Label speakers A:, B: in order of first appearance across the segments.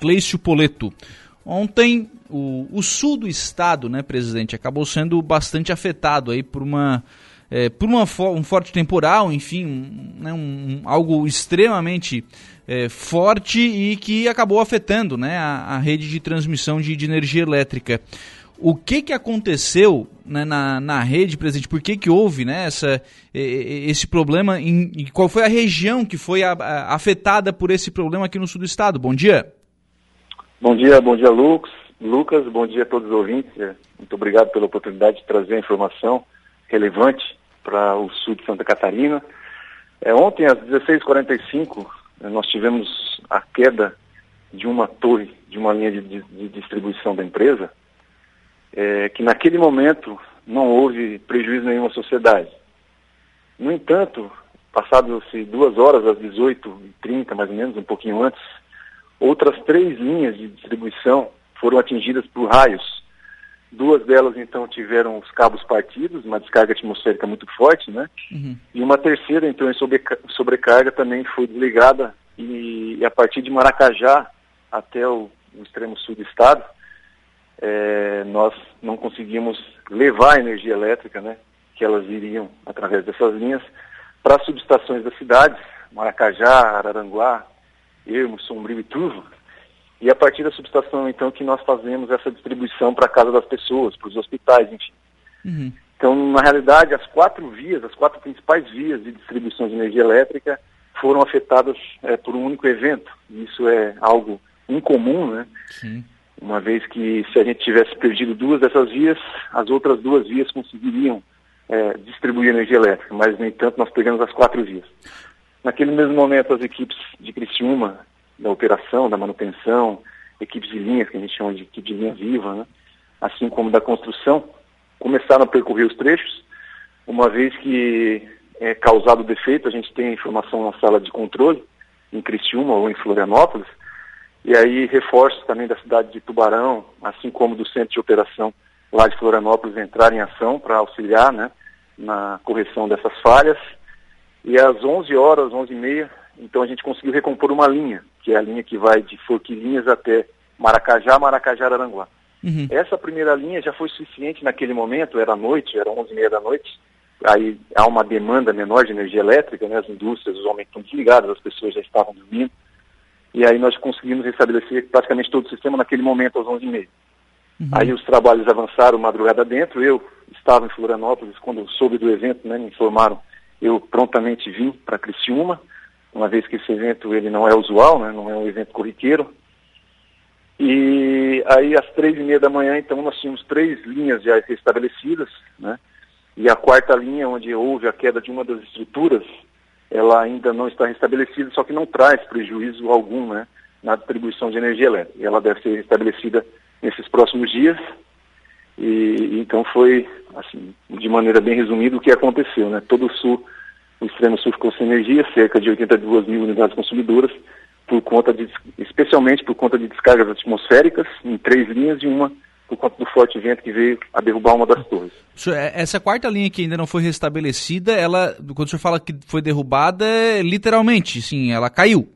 A: Cleício Poleto. Ontem, o, o, sul do estado, né, presidente, acabou sendo bastante afetado aí por uma é, por uma, um forte temporal, enfim, um, né, um, algo extremamente é, forte e que acabou afetando né, a, a rede de transmissão de, de, energia elétrica. O que, que aconteceu né, na, na rede, presidente? Por que, que houve né, essa, esse problema? Em, qual foi a região que foi a, a, afetada por esse problema aqui no sul do estado? Bom dia.
B: Bom dia, bom dia, Lucas. Lucas, bom dia a todos os ouvintes. É, muito obrigado pela oportunidade de trazer a informação relevante para o sul de Santa Catarina. É, ontem, às 16h45, é, nós tivemos a queda de uma torre, de uma linha de, de, distribuição da empresa, é, que naquele momento não houve prejuízo nenhum à sociedade. No entanto, passadas-se duas horas, às 18h30, mais ou menos, um pouquinho antes, Outras três linhas de distribuição foram atingidas por raios. Duas delas, então, tiveram os cabos partidos, uma descarga atmosférica muito forte, né? Uhum. E uma terceira, então, em sobrecarga, também foi desligada e, a partir de Maracajá até o, o extremo sul do estado, é, nós não conseguimos levar a energia elétrica, né? Que elas iriam, através dessas linhas, para as subestações das cidades, Maracajá, Araranguá, Ermo, Sombrio e Turvo. E a partir da subestação, então, que nós fazemos essa distribuição para a casa das pessoas, para os hospitais, enfim. Uhum. Então, na realidade, as quatro vias, as quatro principais vias de distribuição de energia elétrica foram afetadas é, por um único evento. Isso é algo incomum, né? Sim. Uma vez que se a gente tivesse perdido duas dessas vias, as outras duas vias conseguiriam é, distribuir energia elétrica, mas, no entanto, nós pegamos as quatro vias. Naquele mesmo momento, as equipes de Criciúma, da operação, da manutenção, equipes de linhas, que a gente chama de equipe de linha viva, né? assim como da construção, começaram a percorrer os trechos, uma vez que é causado defeito, a gente tem a informação na sala de controle, em Criciúma ou em Florianópolis, e aí reforços também da cidade de Tubarão, assim como do centro de operação lá de Florianópolis entrar em ação para auxiliar né, na correção dessas falhas. E às 11 horas, 11 e meia, então a gente conseguiu recompor uma linha, que é a linha que vai de Forquilinhas até Maracajá, Maracajá, Aranguá. Uhum. Essa primeira linha já foi suficiente naquele momento, era noite, era 11 e meia da noite, aí há uma demanda menor de energia elétrica, né? as indústrias, os homens estão desligados, as pessoas já estavam dormindo, e aí nós conseguimos restabelecer praticamente todo o sistema naquele momento, às 11 e meia. Uhum. Aí os trabalhos avançaram madrugada dentro, eu estava em Florianópolis, quando soube do evento, né, me informaram eu prontamente vim para Criciúma, uma vez que esse evento ele não é usual, né, não é um evento corriqueiro. E aí às três e meia da manhã, então, nós tínhamos três linhas já restabelecidas, né? E a quarta linha, onde houve a queda de uma das estruturas, ela ainda não está restabelecida, só que não traz prejuízo algum, né? Na distribuição de energia elétrica. Ela deve ser restabelecida nesses próximos dias. E então foi, assim, de maneira bem resumida, o que aconteceu, né? Todo o sul, o extremo sul ficou sem energia, cerca de 82 mil unidades consumidoras, por conta de, especialmente por conta de descargas atmosféricas em três linhas e uma por conta do forte vento que veio a derrubar uma das torres.
A: É, essa quarta linha que ainda não foi restabelecida, ela, quando o senhor fala que foi derrubada, é literalmente, sim, ela caiu.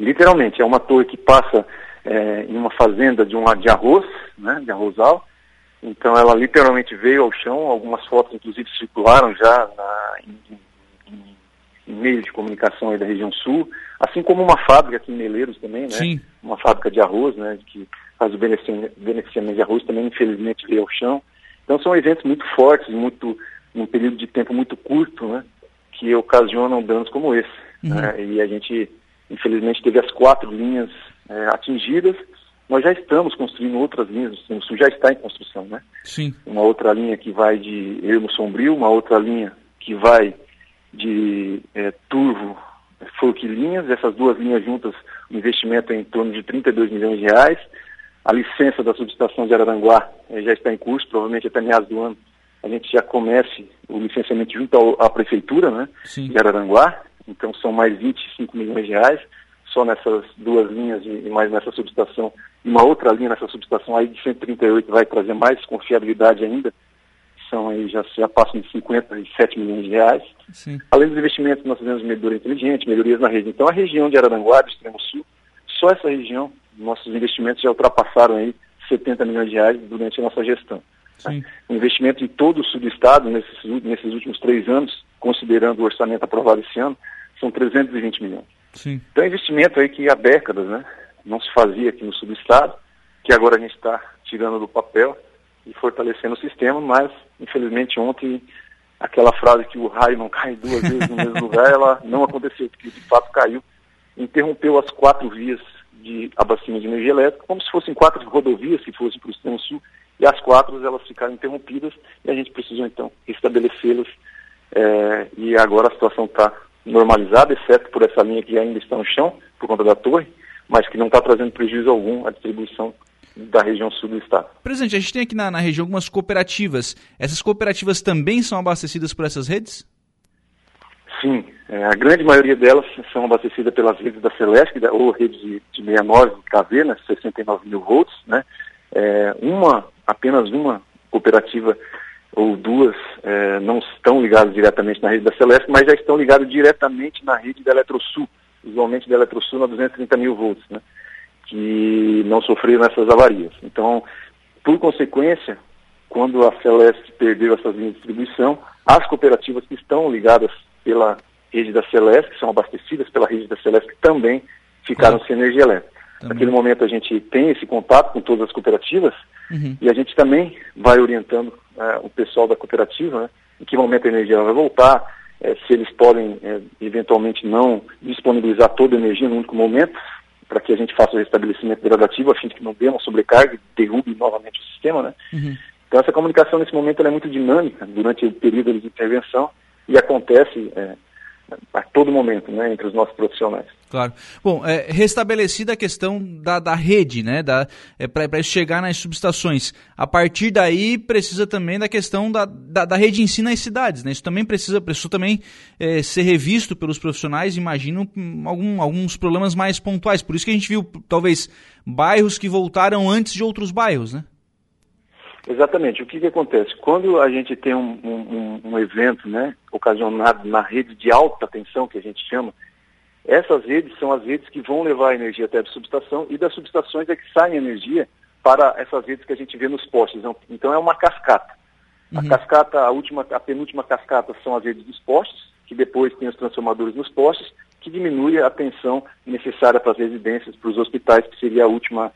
B: Literalmente, é uma torre que passa é, em uma fazenda de um lado de arroz, né, de arrozal, então ela literalmente veio ao chão, algumas fotos inclusive circularam já na, em, em, em, meios de comunicação da região sul, assim como uma fábrica aqui em Meleiros também, né? Sim. Uma fábrica de arroz, né? Que faz o beneficiamento de arroz também infelizmente veio ao chão. Então são eventos muito fortes, muito num período de tempo muito curto, né? Que ocasionam danos como esse. Uhum. Né? E a gente infelizmente teve as quatro linhas é, atingidas nós já estamos construindo outras linhas Sul, já está em construção, né?
A: Sim.
B: Uma outra linha que vai de Ermo Sombrio, uma outra linha que vai de é, Turvo Forquilinhas, essas duas linhas juntas, o investimento é em torno de 32 milhões de reais. A licença da subestação de Araranguá é, já está em curso, provavelmente até meados do ano a gente já comece o licenciamento junto ao, à prefeitura né, Sim. de Araranguá, então são mais 25 milhões de reais só nessas duas linhas e, mais nessa subestação, e uma outra linha nessa subestação aí de 138 vai trazer mais confiabilidade ainda, são aí já, já passam de 57 milhões de reais. Sim. Além dos investimentos nós fizemos medidora inteligente, melhorias na rede. Então a região de Araranguá, do extremo sul, só essa região, nossos investimentos já ultrapassaram aí 70 milhões de reais durante a nossa gestão. Sim. O investimento em todo o sul do estado nesses, nesses últimos três anos, considerando o orçamento aprovado esse ano, são 320 milhões. Sim. Então é investimento aí que há décadas né, não se fazia aqui no sul do estado, que agora a gente está tirando do papel e fortalecendo o sistema, mas infelizmente ontem aquela frase que o raio não cai duas vezes no mesmo lugar, ela não aconteceu, porque de fato caiu, interrompeu as quatro vias de abastecimento de energia elétrica, como se fossem quatro rodovias que fossem para o sistema sul, e as quatro elas ficaram interrompidas e a gente precisou então estabelecê-las é, e agora a situação está normalizada, exceto por essa linha que ainda está no chão, por conta da torre, mas que não está trazendo prejuízo algum à distribuição da região sul do estado.
A: Presidente, a gente tem aqui na, na região algumas cooperativas. Essas cooperativas também são abastecidas por essas redes?
B: Sim, é, a grande maioria delas são abastecidas pelas redes da Celeste, ou rede de, de 69 kV, né, 69 mil volts, né, é, uma, apenas uma cooperativa ou duas é, não estão ligadas diretamente na rede da Celeste, mas já estão ligadas diretamente na rede da Eletrosul, usualmente da Eletrosul na 230 mil volts, né, que não sofreram essas avarias. Então, por consequência, quando a Celeste perdeu essas linhas de distribuição, as cooperativas que estão ligadas pela rede da Celeste, que são abastecidas pela rede da Celeste, também ficaram sem energia elétrica. Também. Naquele momento a gente tem esse contato com todas as cooperativas uhum. e a gente também vai orientando uh, o pessoal da cooperativa, né, em que momento a energia vai voltar, uh, se eles podem uh, eventualmente não disponibilizar toda a energia no único momento, para que a gente faça o restabelecimento gradativo, a fim de que não dê uma sobrecarga e derrube novamente o sistema, né? Uhum. Então essa comunicação nesse momento é muito dinâmica durante o período de intervenção e acontece a todo momento, né, entre os nossos profissionais.
A: Claro. Bom, é, restabelecida a questão da, da rede, né, da, é, para chegar nas subestações. A partir daí, precisa também da questão da, da, da rede em si nas cidades, né? Isso também precisa, precisa também é, ser revisto pelos profissionais, imagino, algum, alguns problemas mais pontuais. Por isso que a gente viu, talvez, bairros que voltaram antes de outros bairros, né?
B: Exatamente. O que, que acontece? Quando a gente tem um, um, um, evento né, ocasionado na rede de alta tensão, que a gente chama, essas redes são as redes que vão levar a energia até a subestação e das subestações é que sai energia para essas redes que a gente vê nos postes. Então, então é uma cascata. Uhum. A cascata, a última, a penúltima cascata são as redes dos postes, que depois tem os transformadores nos postes, que diminui a tensão necessária para as residências, para os hospitais, que seria a última a,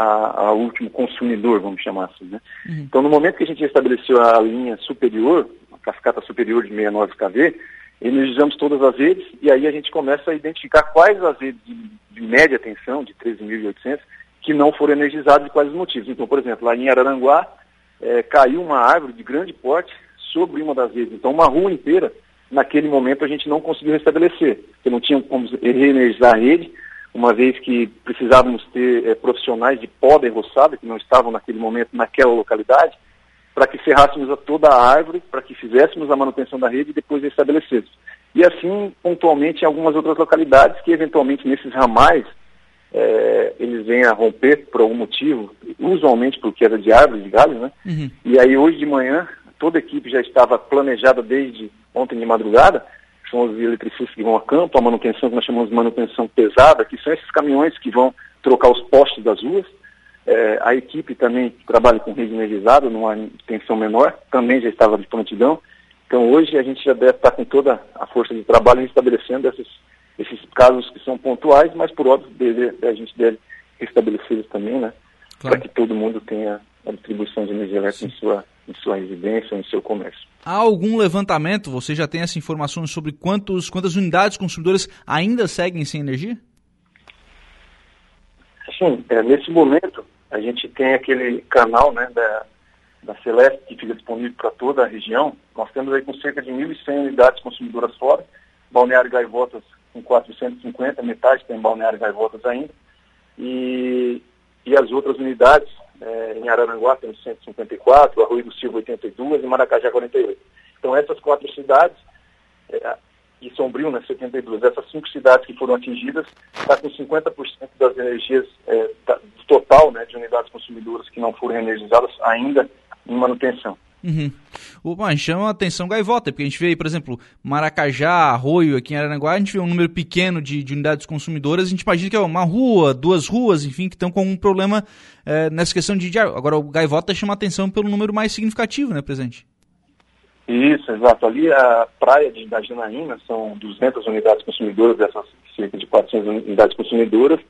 B: a último consumidor, vamos chamar assim. Né? Uhum. Então, no momento que a gente estabeleceu a linha superior, a cascata superior de 69 kV, energizamos todas as redes e aí a gente começa a identificar quais as redes de, de média tensão, de 13.800, que não foram energizadas e quais os motivos. Então, por exemplo, lá em Araranguá, é, caiu uma árvore de grande porte sobre uma das redes. Então, uma rua inteira, naquele momento, a gente não conseguiu restabelecer, porque não tinha como reenergizar a rede, uma vez que precisávamos ter é, profissionais de poda enroçada, que não estavam naquele momento naquela localidade, para que serrássemos a toda a árvore, para que fizéssemos a manutenção da rede e depois estabelecêssemos. E assim, pontualmente, em algumas outras localidades que, eventualmente, nesses ramais, é, eles vêm a romper por algum motivo, usualmente por queda de árvores, de galhos, né? Uhum. E aí, hoje de manhã, toda a equipe já estava planejada desde ontem de madrugada são os eletricistas que vão a campo, a manutenção que nós chamamos de manutenção pesada, que são esses caminhões que vão trocar os postes das ruas. É, a equipe também trabalha com rede energizada, numa tensão menor, também já estava de prontidão. Então hoje a gente já deve estar com toda a força de trabalho estabelecendo esses, esses casos que são pontuais, mas por óbvio deve, a gente deve restabelecê-los também, né? Claro. Para que todo mundo tenha a distribuição de energia elétrica em sua, em sua residência, em seu comércio.
A: Há algum levantamento, você já tem essa informação sobre quantos, quantas unidades consumidoras ainda seguem sem energia?
B: Sim, é, nesse momento a gente tem aquele canal né, da, da Celeste que fica disponível para toda a região. Nós temos aí com cerca de 1.100 unidades consumidoras fora, Balneário Gaivotas com 450, metade tem Balneário Gaivotas ainda, e, e as outras unidades é, em Araranguá temos 154, Arroio do Silva 82 e Maracajá 48. Então essas quatro cidades, é, e Sombrio, né, 72, essas cinco cidades que foram atingidas, está com 50% das energias, é, da, do total né, de unidades consumidoras que não foram energizadas ainda em manutenção.
A: Uhum. O, bom, chama a atenção gaivota, porque a gente vê, por exemplo, Maracajá, Arroio, aqui em Aranaguá, a gente vê um número pequeno de, de unidades consumidoras, a gente imagina que é uma rua, duas ruas, enfim, que estão com um problema é, nessa questão de, de... Agora, o gaivota chama a atenção pelo número mais significativo, né, presidente?
B: Isso, exato. Ali a praia de, da Janaína são 200 unidades consumidoras, dessas cerca de 400 unidades consumidoras.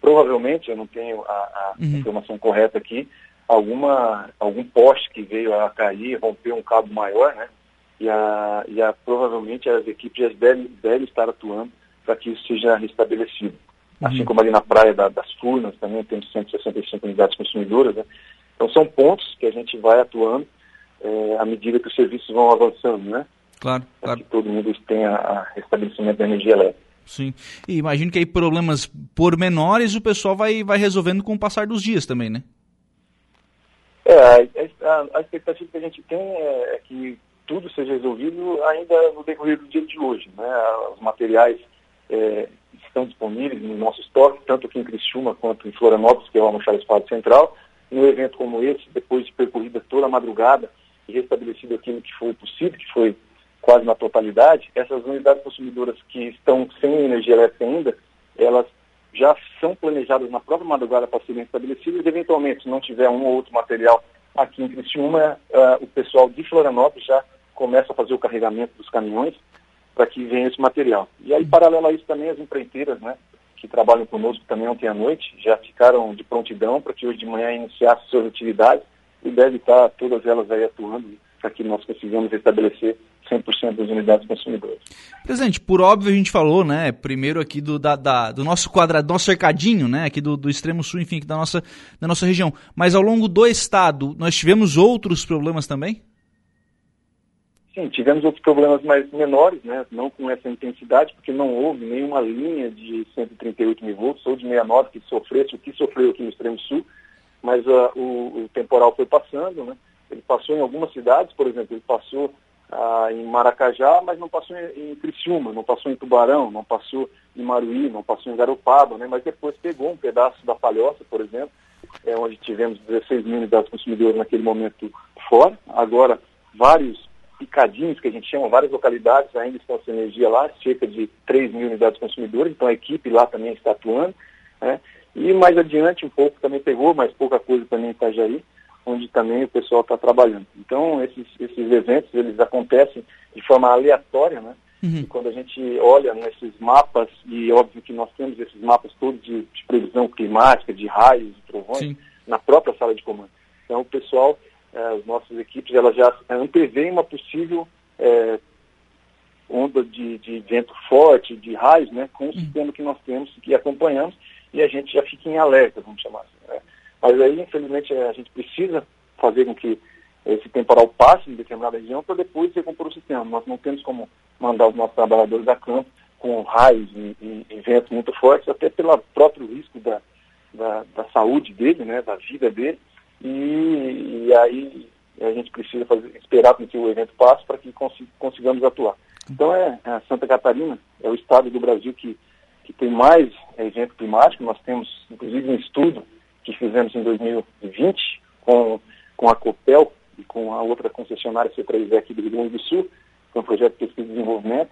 B: Provavelmente, eu não tenho a, a uhum. informação correta aqui, alguma, algum poste que veio a cair, rompeu um cabo maior, né? E, a, e a, provavelmente as equipes já devem, devem estar atuando para que isso seja restabelecido. Uhum. Assim como ali na praia da, das Furnas também temos 165 unidades consumidoras, né? Então são pontos que a gente vai atuando é, à medida que os serviços vão avançando, né?
A: Claro,
B: para
A: claro.
B: que todo mundo tenha a restabelecimento da energia elétrica.
A: Sim. E imagino que aí problemas pormenores o pessoal vai, vai resolvendo com o passar dos dias também, né?
B: É, a, a, expectativa que a gente tem é, é, que tudo seja resolvido ainda no decorrer do dia de hoje. Né? Os materiais é, estão disponíveis no nosso estoque, tanto aqui em Criciúma quanto em Florianópolis, que é o Almoxarifado Central. Num evento como esse, depois de percorrida toda a madrugada e restabelecido aquilo que foi possível, que foi quase na totalidade, essas unidades consumidoras que estão sem energia elétrica ainda, elas já são planejadas na própria madrugada para serem estabelecidas, eventualmente, se não tiver um ou outro material aqui em Criciúma, uh, o pessoal de Florianópolis já começa a fazer o carregamento dos caminhões para que venha esse material. E aí, paralelo a isso, também as empreiteiras, né, que trabalham conosco também ontem à noite, já ficaram de prontidão para que hoje de manhã iniciasse suas atividades e deve estar todas elas aí atuando para que nós consigamos estabelecer 100% das unidades consumidoras.
A: Presidente, por óbvio a gente falou, né, primeiro aqui do, da, da, do nosso quadrado, do nosso cercadinho, né, aqui do, do extremo sul, enfim, da nossa, da nossa região. Mas ao longo do estado, nós tivemos outros problemas também?
B: Sim, tivemos outros problemas mais menores, né, não com essa intensidade, porque não houve nenhuma linha de 138 mil volts ou de 69 que sofresse o que sofreu aqui no extremo sul, mas uh, o, o temporal foi passando, né, ele passou em algumas cidades, por exemplo, ele passou ah, em Maracajá, mas não passou em, em Criciúma, não passou em Tubarão, não passou em Maruí, não passou em Garopaba, né? mas depois pegou um pedaço da Palhoça, por exemplo, é onde tivemos 16 mil unidades consumidoras naquele momento fora. Agora, vários picadinhos, que a gente chama, várias localidades ainda estão sem energia lá, cerca de 3 mil unidades consumidoras, então a equipe lá também está atuando. Né? E mais adiante um pouco também pegou, mas pouca coisa também em Itajaí onde também o pessoal está trabalhando. Então, esses, esses eventos, eles acontecem de forma aleatória, né? Uhum. E quando a gente olha nesses mapas, e óbvio que nós temos esses mapas todos de, de previsão climática, de raios, de trovões, Sim. na própria sala de comando. Então, o pessoal, eh, as nossas equipes, elas já antevêem uma possível eh, onda de, de, vento forte, de raios, né, com o uhum. sistema que nós temos, que acompanhamos, e a gente já fica em alerta, vamos chamar assim. Mas aí, infelizmente, a gente precisa fazer com que esse temporal passe em determinada região para depois recompor o sistema. Nós não temos como mandar os nossos trabalhadores a campo com raios e, e, e ventos muito fortes, até pelo próprio risco da, da, da, saúde dele, né, da vida dele. E, e aí a gente precisa fazer, esperar com que o evento passe para que consigamos atuar. Então é, é, Santa Catarina é o estado do Brasil que, que tem mais evento climático. Nós temos, inclusive, um estudo fizemos em 2020 com, com a Copel e com a outra concessionária C3E aqui do Rio Grande do Sul, foi um projeto de pesquisa e desenvolvimento,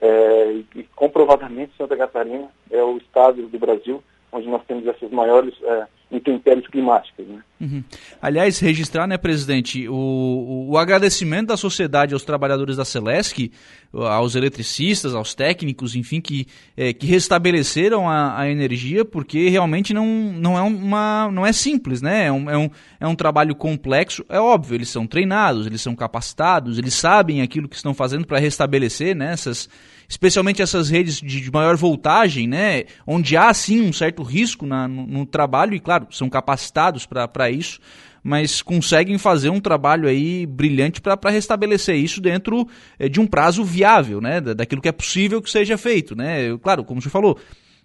B: é, e comprovadamente Santa Catarina é o estado do Brasil onde nós temos essas maiores é, intempéries climáticas. Né?
A: Uhum. Aliás, registrar, né, presidente, o, o, agradecimento da sociedade aos trabalhadores da Celesc, aos eletricistas, aos técnicos, enfim, que, é, que restabeleceram a, a, energia, porque realmente não, não, é uma, não é simples, né? É um, é, um, é um trabalho complexo. É óbvio, eles são treinados, eles são capacitados, eles sabem aquilo que estão fazendo para restabelecer né, essas especialmente essas redes de, de, maior voltagem, né, onde há sim um certo risco na, no, no, trabalho, e claro, são capacitados para isso, mas conseguem fazer um trabalho aí brilhante para restabelecer isso dentro é, de um prazo viável, né, daquilo que é possível que seja feito. Né? Claro, como você falou,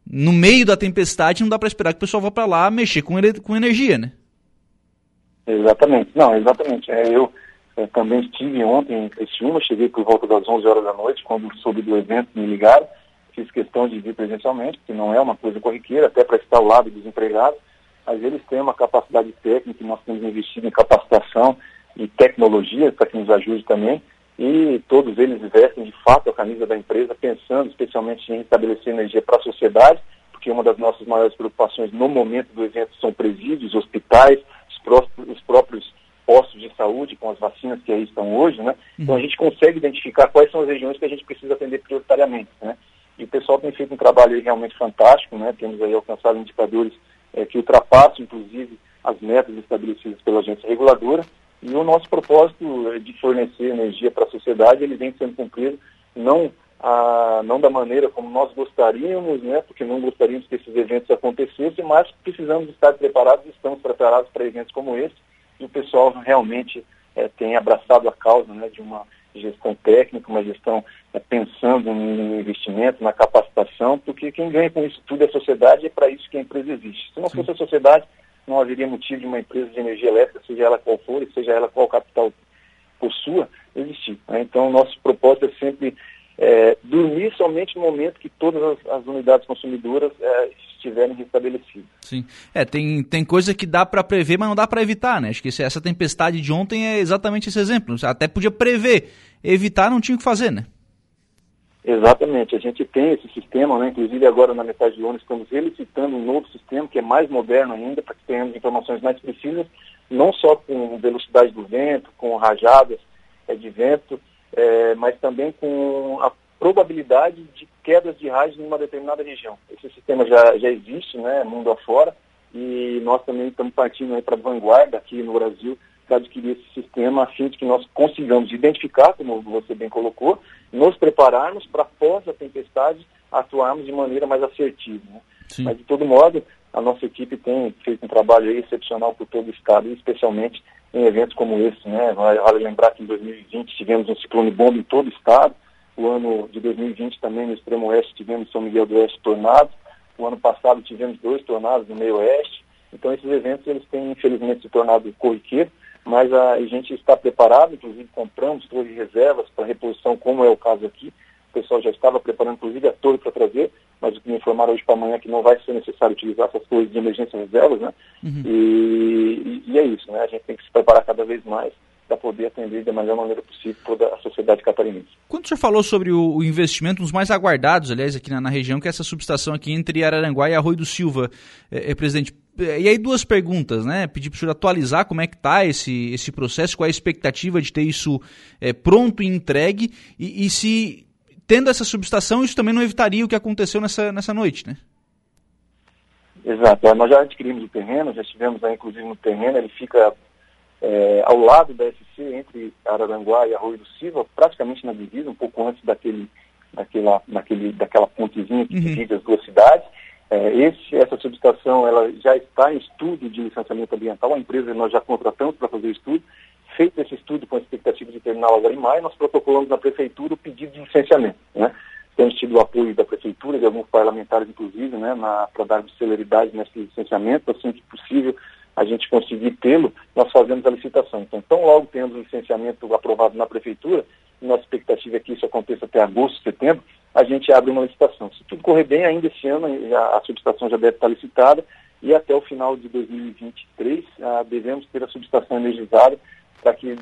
A: no meio da tempestade não dá para esperar que o pessoal vá para lá mexer com, com energia, né?
B: Exatamente, não, exatamente. É, eu é, também estive ontem em Criciúma, cheguei por volta das 11 horas da noite, quando soube do evento, me ligaram. Fiz questão de vir presencialmente, que não é uma coisa corriqueira, até para estar ao lado dos empregados, mas eles têm uma capacidade técnica, nós temos investido em capacitação e tecnologia para que nos ajude também. E todos eles vestem de fato a camisa da empresa, pensando especialmente em estabelecer energia para a sociedade, porque uma das nossas maiores preocupações no momento do evento são presídios, hospitais, os próprios postos de saúde com as vacinas que aí estão hoje, né? Então a uhum. gente consegue identificar quais são as regiões que a gente precisa atender prioritariamente, né? E o pessoal tem feito um trabalho realmente fantástico, né? Temos aí alcançado indicadores é, que ultrapassam, inclusive, as metas estabelecidas pela agência reguladora. E o nosso propósito é de fornecer energia para a sociedade, ele vem sendo cumprido, não, a, não da maneira como nós gostaríamos, né? Porque não gostaríamos que esses eventos acontecessem, mas precisamos estar preparados, estamos preparados para eventos como esse. E o pessoal realmente é, tem abraçado a causa né, de uma gestão técnica, uma gestão é, pensando no investimento, na capacitação, porque quem ganha com isso tudo é a sociedade e é para isso que a empresa existe. Se não fosse a sociedade, não haveria motivo de uma empresa de energia elétrica, seja ela qual for, e seja ela qual capital possua, existir. Né? Então, nosso propósito é sempre é, dormir somente no momento que todas as, as unidades consumidoras é, estiverem restabelecidas.
A: Sim. É, tem, tem coisa que dá para prever, mas não dá para evitar, né? Acho que essa tempestade de ontem é exatamente esse exemplo. Até podia prever, evitar não tinha o que fazer, né?
B: Exatamente, a gente tem esse sistema, né? inclusive agora na metade do ano estamos elicitando um novo sistema que é mais moderno ainda, para que tenhamos informações mais precisas, não só com velocidade do vento, com rajadas é, de vento, é, mas também com a probabilidade de quedas de raios numa determinada região. Esse sistema já, já existe, né, mundo afora, e nós também estamos partindo para a vanguarda aqui no Brasil para adquirir esse sistema a fim de que nós consigamos identificar, como você bem colocou, nos prepararmos para após a tempestade atuarmos de maneira mais assertiva. Né? Mas de todo modo, a nossa equipe tem feito um trabalho excepcional por todo o estado, especialmente em eventos como esse, né? Vale lembrar que em 2020 tivemos um ciclone bomba em todo o estado, o ano de 2020 também no extremo oeste tivemos São Miguel do Oeste tornados. O ano passado tivemos dois tornados no meio oeste. Então esses eventos eles têm infelizmente se tornado corriqueiro, mas a, gente está preparado, inclusive compramos torres de reservas para reposição, como é o caso aqui. O pessoal já estava preparando inclusive a torre para trazer, mas o que me informaram hoje para amanhã é que não vai ser necessário utilizar essas torres de emergência reservas, né? Uhum. E, e, e é isso, né? A gente tem que se preparar cada vez mais para poder atender da melhor maneira possível toda a sociedade catarinense.
A: Quando o senhor falou sobre o, o investimento, um dos mais aguardados, aliás, aqui na, na, região, que é essa subestação aqui entre Araranguá e Arroio do Silva, é, é presidente, e aí duas perguntas, né? Pedir para o senhor atualizar como é que está esse, esse processo, qual é a expectativa de ter isso é, pronto e entregue, e, e, se, tendo essa subestação, isso também não evitaria o que aconteceu nessa, nessa noite, né?
B: Exato, nós já adquirimos o terreno, já estivemos aí inclusive no terreno, ele fica é, ao lado da SC, entre Araranguá e Arroio do Silva, praticamente na divisa, um pouco antes daquele, daquela, daquele, daquela pontezinha que uhum. divide as duas cidades. É, esse, essa subestação ela já está em estudo de licenciamento ambiental, a empresa nós já contratamos para fazer o estudo. Feito esse estudo com a expectativa de terminar agora em maio, nós protocolamos na prefeitura o pedido de licenciamento. Né? Temos tido o apoio da prefeitura, de alguns parlamentares, inclusive, né, para dar celeridade nesse licenciamento, assim que possível a gente conseguir tê-lo, nós fazemos a licitação. Então, tão logo temos o licenciamento aprovado na prefeitura, nossa expectativa é que isso aconteça até agosto, setembro, a gente abre uma licitação. Se tudo correr bem, ainda esse ano a, a subestação já deve estar licitada e até o final de 2023 ah, devemos ter a subestação energizada para que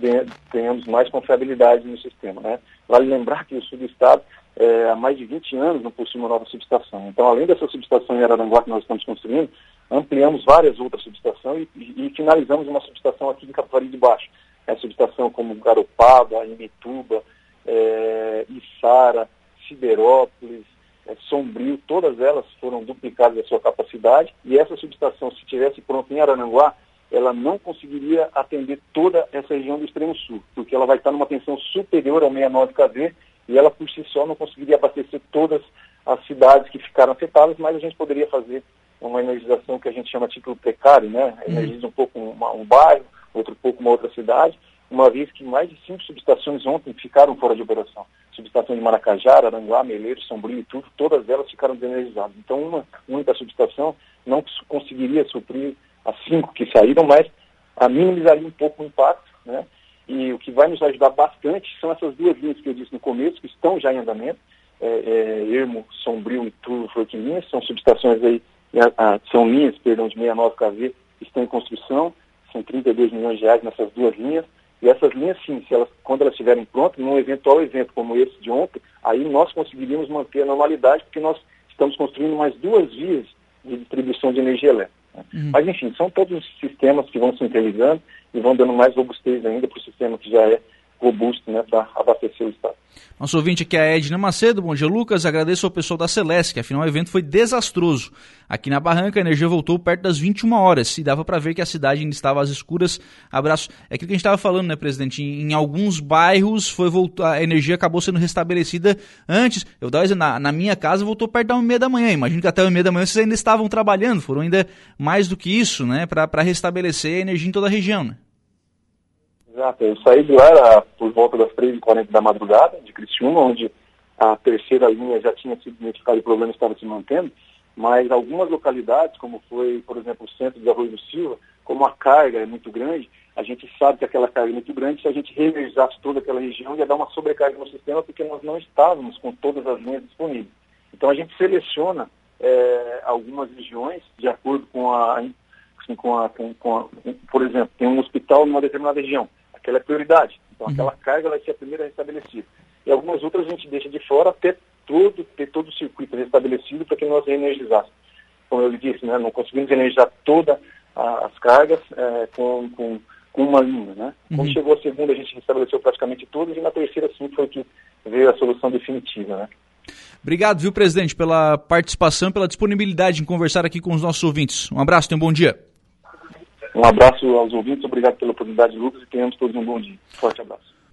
B: tenhamos mais confiabilidade no sistema. Né? Vale lembrar que o sul do estado é, há mais de 20 anos não possui uma nova subestação. Então, além dessa subestação em Araranguá que nós estamos construindo, ampliamos várias outras subestações e, e, finalizamos uma subestação aqui em Capivari de Baixo. É subestação como Garopaba, Imituba, é, Içara, Siderópolis, é, Sombrio, todas elas foram duplicadas a sua capacidade e essa subestação, se tivesse pronta em Arananguá, ela não conseguiria atender toda essa região do extremo sul, porque ela vai estar numa tensão superior ao 69 kV e ela por si só não conseguiria abastecer todas as cidades que ficaram afetadas, mas a gente poderia fazer uma energização que a gente chama título precário, né? Uhum. Energiza um pouco uma, um bairro, outro pouco uma outra cidade, uma vez que mais de cinco subestações ontem ficaram fora de operação. Subestações de Maracajá, Aranguá, Meleiro, Sombrio e tudo, todas elas ficaram desenergizadas. Então, uma única subestação não conseguiria suprir as cinco que saíram, mas a minimizaria um pouco o impacto, né? E o que vai nos ajudar bastante são essas duas linhas que eu disse no começo, que estão já em andamento, é, é, Ermo, Sombrio e Turvo Forquilinhas, são subestações aí a, são linhas, perdão, de 69 kV que estão em construção, são 32 milhões de reais nessas duas linhas, E essas linhas, sim, se elas, quando elas estiverem prontas, num eventual evento como esse de ontem, aí nós conseguiríamos manter a normalidade, porque nós estamos construindo mais duas vias de distribuição de energia elétrica. Uhum. Mas, enfim, são todos os sistemas que vão se interligando e vão dando mais robustez ainda para o sistema que já é robusto né, para abastecer o Estado.
A: Nosso ouvinte aqui é a Edna Macedo. Bom dia, Lucas. Agradeço ao pessoal da Celeste, que afinal o evento foi desastroso. Aqui na Barranca, a energia voltou perto das 21 horas e dava para ver que a cidade ainda estava às escuras. Abraço. É aquilo que a gente estava falando, né, presidente? Em, em, alguns bairros foi voltar, a energia acabou sendo restabelecida antes. Eu dava na, na minha casa voltou perto da 1 meia da manhã. Imagino que até 1 meia da manhã vocês ainda estavam trabalhando. Foram ainda mais do que isso, né, para restabelecer a energia em toda a região, né?
B: Exato, eu saí de lá era por volta das 3h40 da madrugada, de Criciúma, onde a terceira linha já tinha sido identificada e o problema estava se mantendo, mas algumas localidades, como foi, por exemplo, o centro de Arroio do Silva, como a carga é muito grande, a gente sabe que aquela carga é muito grande, se a gente reenergizasse toda aquela região, ia dar uma sobrecarga no sistema, porque nós não estávamos com todas as linhas disponíveis. Então a gente seleciona é, algumas regiões de acordo com a, assim, com a, com, com a, por exemplo, tem um hospital numa determinada região aquela é prioridade. Então, uhum. aquela carga vai ser a primeira restabelecida. E algumas outras a gente deixa de fora até todo, ter todo o circuito restabelecido para que nós reenergizássemos. Como eu disse, né, não conseguimos energizar todas as cargas é, com, com, com, uma linha. Né? Uhum. Quando chegou a segunda, a gente restabeleceu praticamente todas, e na terceira, sim, foi que veio a solução definitiva. Né?
A: Obrigado, viu, presidente, pela participação, pela disponibilidade em conversar aqui com os nossos ouvintes. Um abraço, tenha um bom dia.
B: Um abraço aos ouvintes, obrigado pela oportunidade, Lucas, e tenhamos todos um bom dia. Forte abraço.